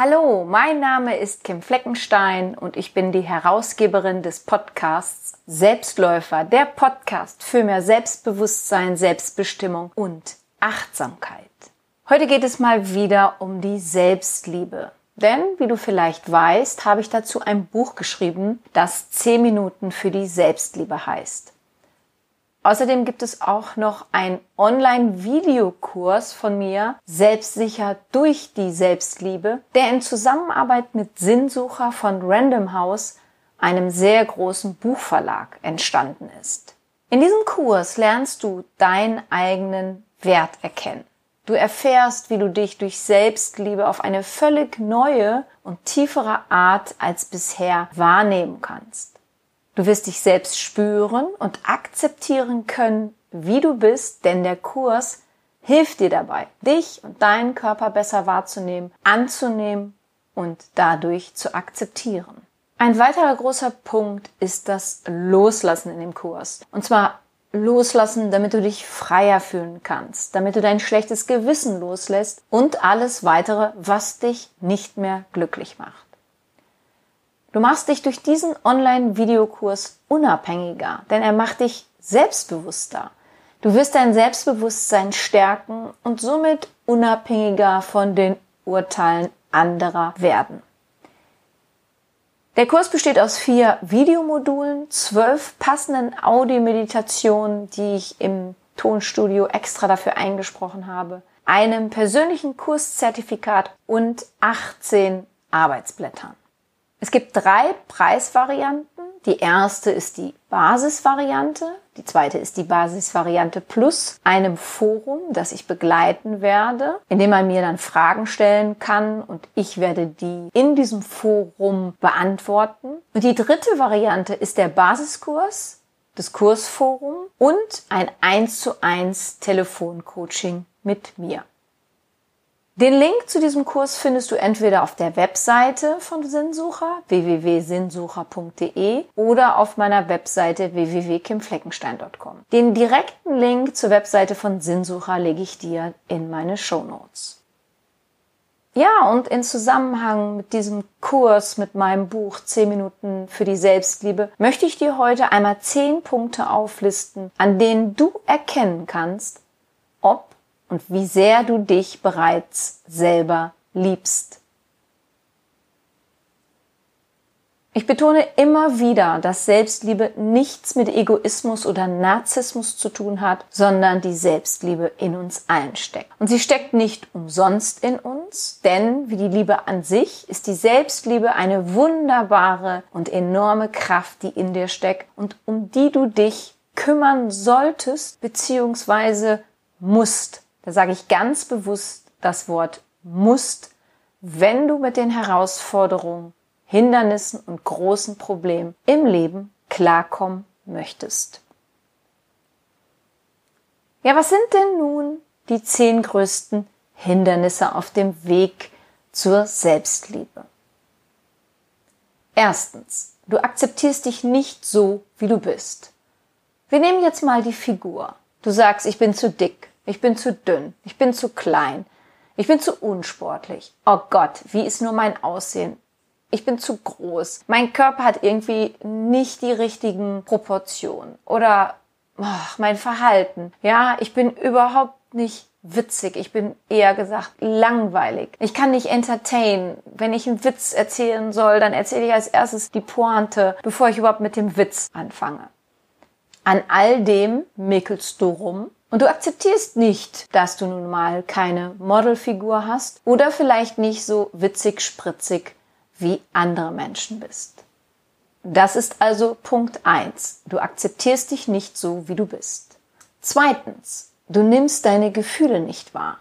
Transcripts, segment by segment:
Hallo, mein Name ist Kim Fleckenstein und ich bin die Herausgeberin des Podcasts Selbstläufer, der Podcast für mehr Selbstbewusstsein, Selbstbestimmung und Achtsamkeit. Heute geht es mal wieder um die Selbstliebe. Denn, wie du vielleicht weißt, habe ich dazu ein Buch geschrieben, das 10 Minuten für die Selbstliebe heißt. Außerdem gibt es auch noch einen Online-Videokurs von mir, Selbstsicher durch die Selbstliebe, der in Zusammenarbeit mit Sinnsucher von Random House, einem sehr großen Buchverlag, entstanden ist. In diesem Kurs lernst du deinen eigenen Wert erkennen. Du erfährst, wie du dich durch Selbstliebe auf eine völlig neue und tiefere Art als bisher wahrnehmen kannst. Du wirst dich selbst spüren und akzeptieren können, wie du bist, denn der Kurs hilft dir dabei, dich und deinen Körper besser wahrzunehmen, anzunehmen und dadurch zu akzeptieren. Ein weiterer großer Punkt ist das Loslassen in dem Kurs. Und zwar loslassen, damit du dich freier fühlen kannst, damit du dein schlechtes Gewissen loslässt und alles weitere, was dich nicht mehr glücklich macht. Du machst dich durch diesen Online-Videokurs unabhängiger, denn er macht dich selbstbewusster. Du wirst dein Selbstbewusstsein stärken und somit unabhängiger von den Urteilen anderer werden. Der Kurs besteht aus vier Videomodulen, zwölf passenden Audiomeditationen, die ich im Tonstudio extra dafür eingesprochen habe, einem persönlichen Kurszertifikat und 18 Arbeitsblättern. Es gibt drei Preisvarianten. Die erste ist die Basisvariante, die zweite ist die Basisvariante plus einem Forum, das ich begleiten werde, in dem man mir dann Fragen stellen kann und ich werde die in diesem Forum beantworten. Und die dritte Variante ist der Basiskurs, das Kursforum und ein 1 zu 1 Telefoncoaching mit mir. Den Link zu diesem Kurs findest du entweder auf der Webseite von Sinnsucher www.sinnsucher.de oder auf meiner Webseite www.kimfleckenstein.com. Den direkten Link zur Webseite von Sinnsucher lege ich dir in meine Show Notes. Ja, und in Zusammenhang mit diesem Kurs, mit meinem Buch 10 Minuten für die Selbstliebe, möchte ich dir heute einmal 10 Punkte auflisten, an denen du erkennen kannst, ob und wie sehr du dich bereits selber liebst. Ich betone immer wieder, dass Selbstliebe nichts mit Egoismus oder Narzissmus zu tun hat, sondern die Selbstliebe in uns allen steckt. Und sie steckt nicht umsonst in uns, denn wie die Liebe an sich ist die Selbstliebe eine wunderbare und enorme Kraft, die in dir steckt und um die du dich kümmern solltest bzw. musst. Da sage ich ganz bewusst das Wort musst, wenn du mit den Herausforderungen, Hindernissen und großen Problemen im Leben klarkommen möchtest. Ja, was sind denn nun die zehn größten Hindernisse auf dem Weg zur Selbstliebe? Erstens, du akzeptierst dich nicht so, wie du bist. Wir nehmen jetzt mal die Figur. Du sagst, ich bin zu dick, ich bin zu dünn. Ich bin zu klein. Ich bin zu unsportlich. Oh Gott, wie ist nur mein Aussehen? Ich bin zu groß. Mein Körper hat irgendwie nicht die richtigen Proportionen. Oder oh, mein Verhalten. Ja, ich bin überhaupt nicht witzig. Ich bin eher gesagt langweilig. Ich kann nicht entertain. Wenn ich einen Witz erzählen soll, dann erzähle ich als erstes die Pointe, bevor ich überhaupt mit dem Witz anfange. An all dem mickelst du rum und du akzeptierst nicht, dass du nun mal keine Modelfigur hast oder vielleicht nicht so witzig spritzig wie andere Menschen bist. Das ist also Punkt eins. Du akzeptierst dich nicht so, wie du bist. Zweitens, du nimmst deine Gefühle nicht wahr.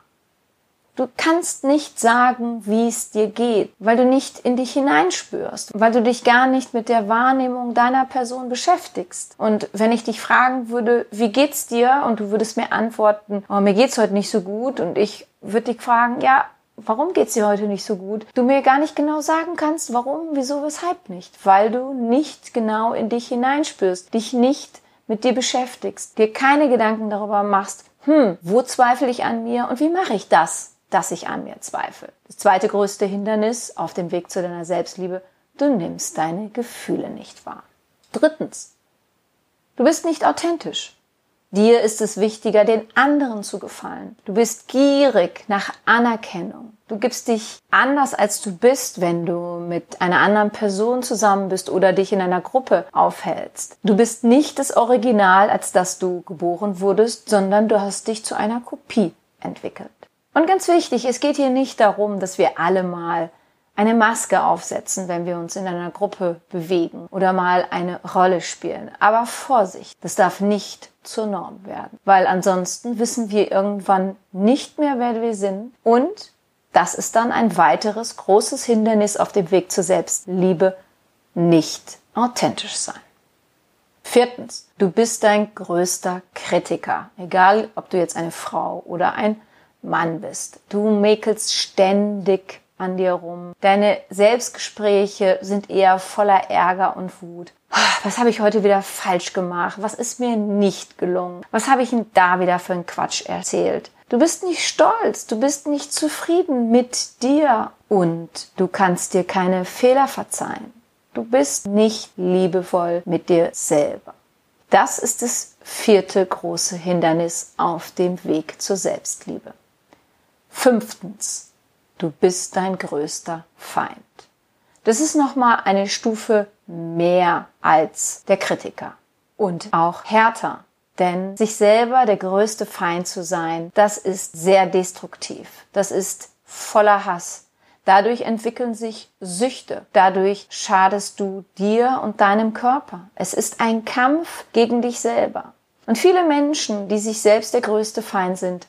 Du kannst nicht sagen, wie es dir geht, weil du nicht in dich hineinspürst, weil du dich gar nicht mit der Wahrnehmung deiner Person beschäftigst. Und wenn ich dich fragen würde, wie geht's dir? Und du würdest mir antworten, oh, mir geht's heute nicht so gut. Und ich würde dich fragen, ja, warum geht's dir heute nicht so gut? Du mir gar nicht genau sagen kannst, warum, wieso, weshalb nicht. Weil du nicht genau in dich hineinspürst, dich nicht mit dir beschäftigst, dir keine Gedanken darüber machst, hm, wo zweifle ich an mir und wie mache ich das? Dass ich an mir zweifle. Das zweite größte Hindernis auf dem Weg zu deiner Selbstliebe, du nimmst deine Gefühle nicht wahr. Drittens, du bist nicht authentisch. Dir ist es wichtiger, den anderen zu gefallen. Du bist gierig nach Anerkennung. Du gibst dich anders, als du bist, wenn du mit einer anderen Person zusammen bist oder dich in einer Gruppe aufhältst. Du bist nicht das Original, als dass du geboren wurdest, sondern du hast dich zu einer Kopie entwickelt. Und ganz wichtig, es geht hier nicht darum, dass wir alle mal eine Maske aufsetzen, wenn wir uns in einer Gruppe bewegen oder mal eine Rolle spielen. Aber Vorsicht, das darf nicht zur Norm werden, weil ansonsten wissen wir irgendwann nicht mehr, wer wir sind und das ist dann ein weiteres großes Hindernis auf dem Weg zur Selbstliebe, nicht authentisch sein. Viertens, du bist dein größter Kritiker, egal ob du jetzt eine Frau oder ein Mann bist. Du mäkelst ständig an dir rum. Deine Selbstgespräche sind eher voller Ärger und Wut. Was habe ich heute wieder falsch gemacht? Was ist mir nicht gelungen? Was habe ich denn da wieder für einen Quatsch erzählt? Du bist nicht stolz, du bist nicht zufrieden mit dir und du kannst dir keine Fehler verzeihen. Du bist nicht liebevoll mit dir selber. Das ist das vierte große Hindernis auf dem Weg zur Selbstliebe. Fünftens, Du bist dein größter Feind. Das ist nochmal eine Stufe mehr als der Kritiker und auch härter. Denn sich selber der größte Feind zu sein, das ist sehr destruktiv. Das ist voller Hass. Dadurch entwickeln sich Süchte. Dadurch schadest du dir und deinem Körper. Es ist ein Kampf gegen dich selber. Und viele Menschen, die sich selbst der größte Feind sind,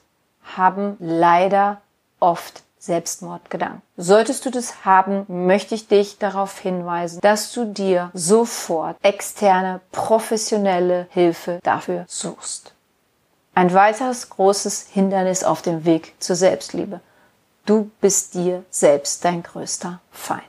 haben leider oft Selbstmordgedanken. Solltest du das haben, möchte ich dich darauf hinweisen, dass du dir sofort externe, professionelle Hilfe dafür suchst. Ein weiteres großes Hindernis auf dem Weg zur Selbstliebe. Du bist dir selbst dein größter Feind.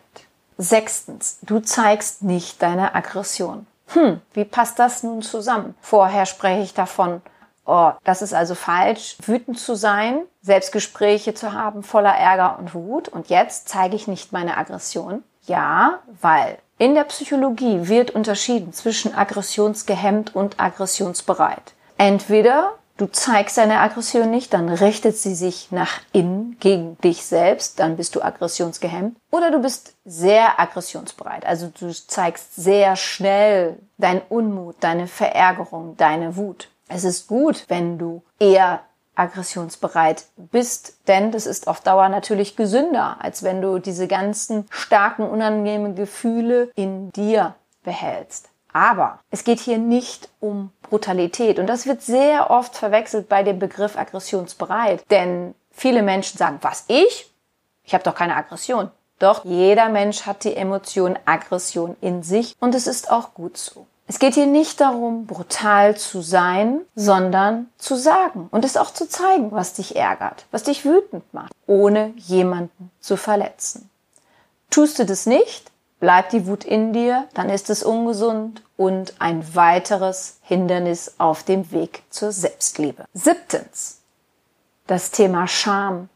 Sechstens, du zeigst nicht deine Aggression. Hm, wie passt das nun zusammen? Vorher spreche ich davon, oh, das ist also falsch, wütend zu sein, Selbstgespräche zu haben voller Ärger und Wut und jetzt zeige ich nicht meine Aggression. Ja, weil in der Psychologie wird unterschieden zwischen aggressionsgehemmt und aggressionsbereit. Entweder du zeigst deine Aggression nicht, dann richtet sie sich nach innen gegen dich selbst, dann bist du aggressionsgehemmt. Oder du bist sehr aggressionsbereit, also du zeigst sehr schnell deinen Unmut, deine Verärgerung, deine Wut. Es ist gut, wenn du eher aggressionsbereit bist, denn das ist auf Dauer natürlich gesünder, als wenn du diese ganzen starken, unangenehmen Gefühle in dir behältst. Aber es geht hier nicht um Brutalität und das wird sehr oft verwechselt bei dem Begriff aggressionsbereit, denn viele Menschen sagen, was ich? Ich habe doch keine Aggression. Doch jeder Mensch hat die Emotion Aggression in sich und es ist auch gut so. Es geht hier nicht darum, brutal zu sein, sondern zu sagen und es auch zu zeigen, was dich ärgert, was dich wütend macht, ohne jemanden zu verletzen. Tust du das nicht, bleibt die Wut in dir, dann ist es ungesund und ein weiteres Hindernis auf dem Weg zur Selbstliebe. Siebtens. Das Thema Scham.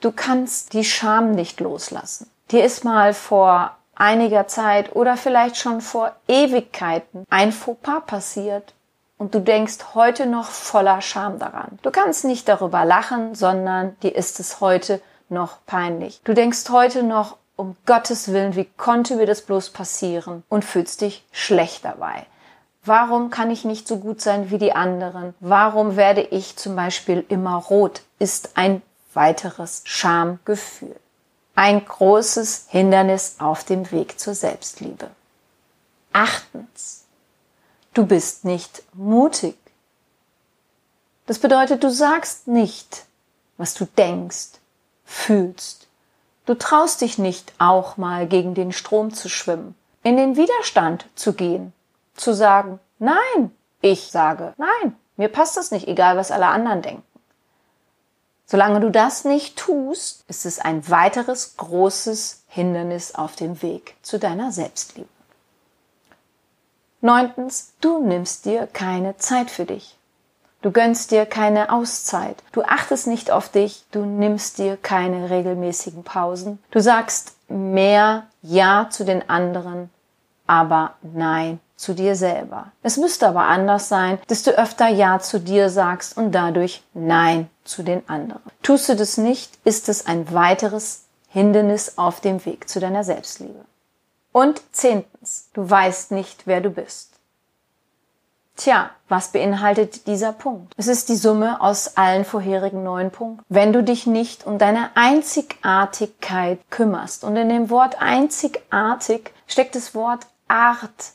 Du kannst die Scham nicht loslassen. Dir ist mal vor einiger Zeit oder vielleicht schon vor Ewigkeiten ein Fauxpas passiert und du denkst heute noch voller Scham daran. Du kannst nicht darüber lachen, sondern dir ist es heute noch peinlich. Du denkst heute noch, um Gottes Willen, wie konnte mir das bloß passieren und fühlst dich schlecht dabei. Warum kann ich nicht so gut sein wie die anderen? Warum werde ich zum Beispiel immer rot? Ist ein weiteres Schamgefühl ein großes Hindernis auf dem Weg zur Selbstliebe. Achtens, du bist nicht mutig. Das bedeutet, du sagst nicht, was du denkst, fühlst. Du traust dich nicht auch mal gegen den Strom zu schwimmen, in den Widerstand zu gehen, zu sagen, nein, ich sage, nein, mir passt das nicht, egal was alle anderen denken. Solange du das nicht tust, ist es ein weiteres großes Hindernis auf dem Weg zu deiner Selbstliebe. Neuntens, du nimmst dir keine Zeit für dich. Du gönnst dir keine Auszeit. Du achtest nicht auf dich. Du nimmst dir keine regelmäßigen Pausen. Du sagst mehr Ja zu den anderen, aber Nein zu dir selber. Es müsste aber anders sein, dass du öfter Ja zu dir sagst und dadurch Nein zu den anderen. Tust du das nicht, ist es ein weiteres Hindernis auf dem Weg zu deiner Selbstliebe. Und zehntens, du weißt nicht, wer du bist. Tja, was beinhaltet dieser Punkt? Es ist die Summe aus allen vorherigen neun Punkten. Wenn du dich nicht um deine Einzigartigkeit kümmerst, und in dem Wort einzigartig steckt das Wort Art,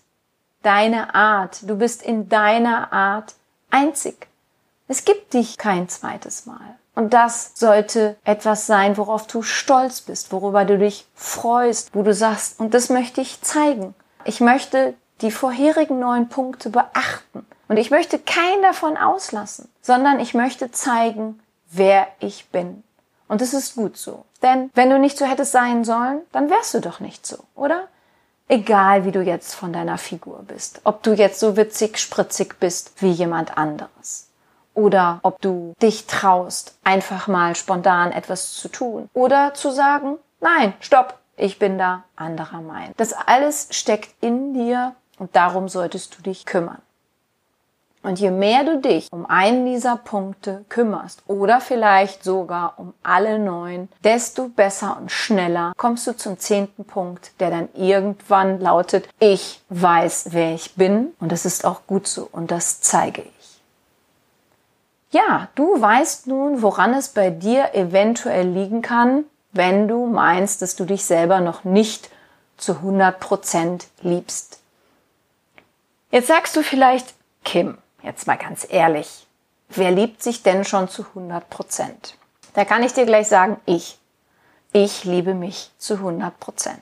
deine Art, du bist in deiner Art einzig. Es gibt dich kein zweites Mal. Und das sollte etwas sein, worauf du stolz bist, worüber du dich freust, wo du sagst, und das möchte ich zeigen. Ich möchte die vorherigen neun Punkte beachten. Und ich möchte keinen davon auslassen, sondern ich möchte zeigen, wer ich bin. Und es ist gut so. Denn wenn du nicht so hättest sein sollen, dann wärst du doch nicht so, oder? Egal wie du jetzt von deiner Figur bist. Ob du jetzt so witzig, spritzig bist wie jemand anderes. Oder ob du dich traust, einfach mal spontan etwas zu tun. Oder zu sagen, nein, stopp, ich bin da anderer Meinung. Das alles steckt in dir und darum solltest du dich kümmern. Und je mehr du dich um einen dieser Punkte kümmerst oder vielleicht sogar um alle neun, desto besser und schneller kommst du zum zehnten Punkt, der dann irgendwann lautet, ich weiß, wer ich bin und das ist auch gut so und das zeige ich. Ja, du weißt nun, woran es bei dir eventuell liegen kann, wenn du meinst, dass du dich selber noch nicht zu 100 Prozent liebst. Jetzt sagst du vielleicht, Kim, jetzt mal ganz ehrlich, wer liebt sich denn schon zu 100 Prozent? Da kann ich dir gleich sagen, ich. Ich liebe mich zu 100 Prozent.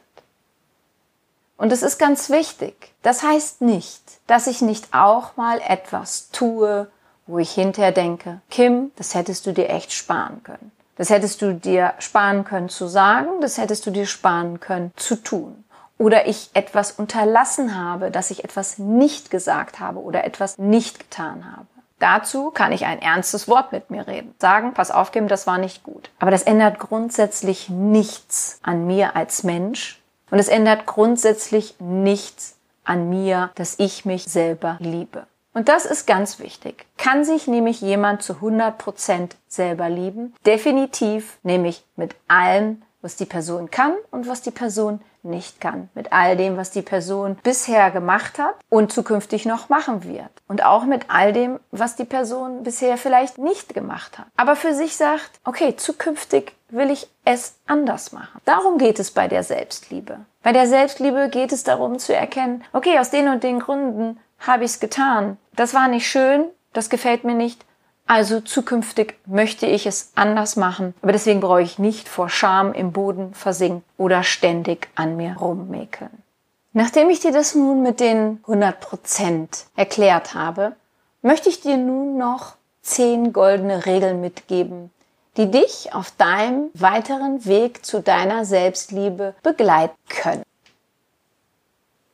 Und es ist ganz wichtig. Das heißt nicht, dass ich nicht auch mal etwas tue, wo ich hinterher denke, Kim, das hättest du dir echt sparen können. Das hättest du dir sparen können zu sagen, das hättest du dir sparen können zu tun oder ich etwas unterlassen habe, dass ich etwas nicht gesagt habe oder etwas nicht getan habe. Dazu kann ich ein ernstes Wort mit mir reden. Sagen, pass auf, Kim, das war nicht gut. Aber das ändert grundsätzlich nichts an mir als Mensch. Und es ändert grundsätzlich nichts an mir, dass ich mich selber liebe. Und das ist ganz wichtig. Kann sich nämlich jemand zu 100 Prozent selber lieben? Definitiv, nämlich mit allem, was die Person kann und was die Person nicht kann. Mit all dem, was die Person bisher gemacht hat und zukünftig noch machen wird. Und auch mit all dem, was die Person bisher vielleicht nicht gemacht hat. Aber für sich sagt, okay, zukünftig will ich es anders machen. Darum geht es bei der Selbstliebe. Bei der Selbstliebe geht es darum zu erkennen, okay, aus den und den Gründen habe ich es getan. Das war nicht schön, das gefällt mir nicht, also zukünftig möchte ich es anders machen, aber deswegen brauche ich nicht vor Scham im Boden versinken oder ständig an mir rummäkeln. Nachdem ich dir das nun mit den 100 Prozent erklärt habe, möchte ich dir nun noch zehn goldene Regeln mitgeben, die dich auf deinem weiteren Weg zu deiner Selbstliebe begleiten können.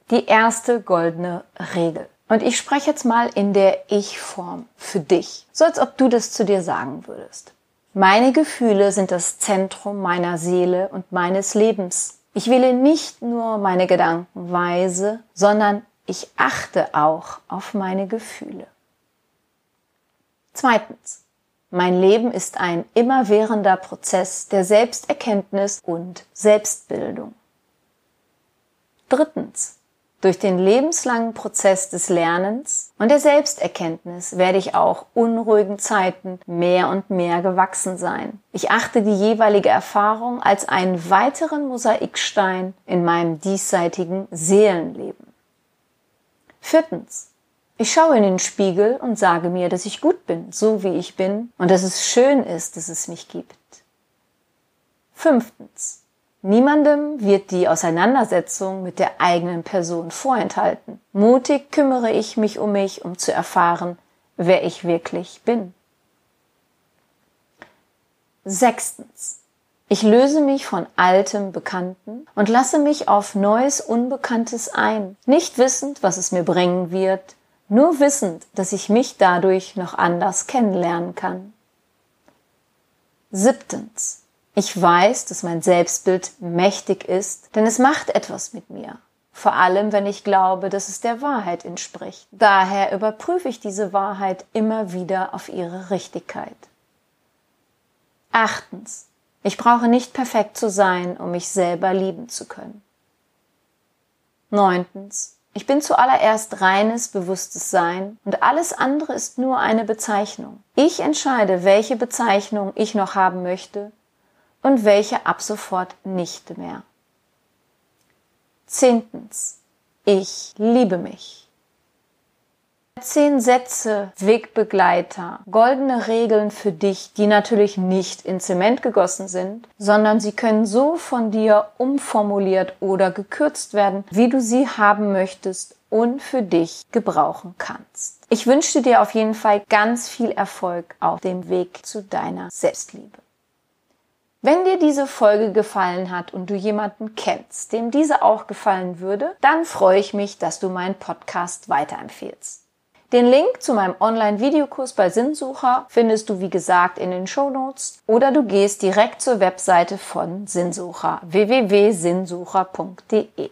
Die erste goldene Regel. Und ich spreche jetzt mal in der Ich-Form für dich, so als ob du das zu dir sagen würdest. Meine Gefühle sind das Zentrum meiner Seele und meines Lebens. Ich wähle nicht nur meine Gedanken weise, sondern ich achte auch auf meine Gefühle. Zweitens. Mein Leben ist ein immerwährender Prozess der Selbsterkenntnis und Selbstbildung. Drittens. Durch den lebenslangen Prozess des Lernens und der Selbsterkenntnis werde ich auch unruhigen Zeiten mehr und mehr gewachsen sein. Ich achte die jeweilige Erfahrung als einen weiteren Mosaikstein in meinem diesseitigen Seelenleben. Viertens. Ich schaue in den Spiegel und sage mir, dass ich gut bin, so wie ich bin, und dass es schön ist, dass es mich gibt. Fünftens. Niemandem wird die Auseinandersetzung mit der eigenen Person vorenthalten. Mutig kümmere ich mich um mich, um zu erfahren, wer ich wirklich bin. Sechstens. Ich löse mich von altem Bekannten und lasse mich auf neues Unbekanntes ein, nicht wissend, was es mir bringen wird, nur wissend, dass ich mich dadurch noch anders kennenlernen kann. Siebtens. Ich weiß, dass mein Selbstbild mächtig ist, denn es macht etwas mit mir. Vor allem, wenn ich glaube, dass es der Wahrheit entspricht. Daher überprüfe ich diese Wahrheit immer wieder auf ihre Richtigkeit. Achtens. Ich brauche nicht perfekt zu sein, um mich selber lieben zu können. Neuntens. Ich bin zuallererst reines, bewusstes Sein und alles andere ist nur eine Bezeichnung. Ich entscheide, welche Bezeichnung ich noch haben möchte und welche ab sofort nicht mehr. Zehntens. Ich liebe mich. Zehn Sätze, Wegbegleiter, goldene Regeln für dich, die natürlich nicht in Zement gegossen sind, sondern sie können so von dir umformuliert oder gekürzt werden, wie du sie haben möchtest und für dich gebrauchen kannst. Ich wünsche dir auf jeden Fall ganz viel Erfolg auf dem Weg zu deiner Selbstliebe. Wenn dir diese Folge gefallen hat und du jemanden kennst, dem diese auch gefallen würde, dann freue ich mich, dass du meinen Podcast weiterempfehlst. Den Link zu meinem Online-Videokurs bei Sinnsucher findest du wie gesagt in den Show Notes oder du gehst direkt zur Webseite von Sinnsucher www.sinnsucher.de.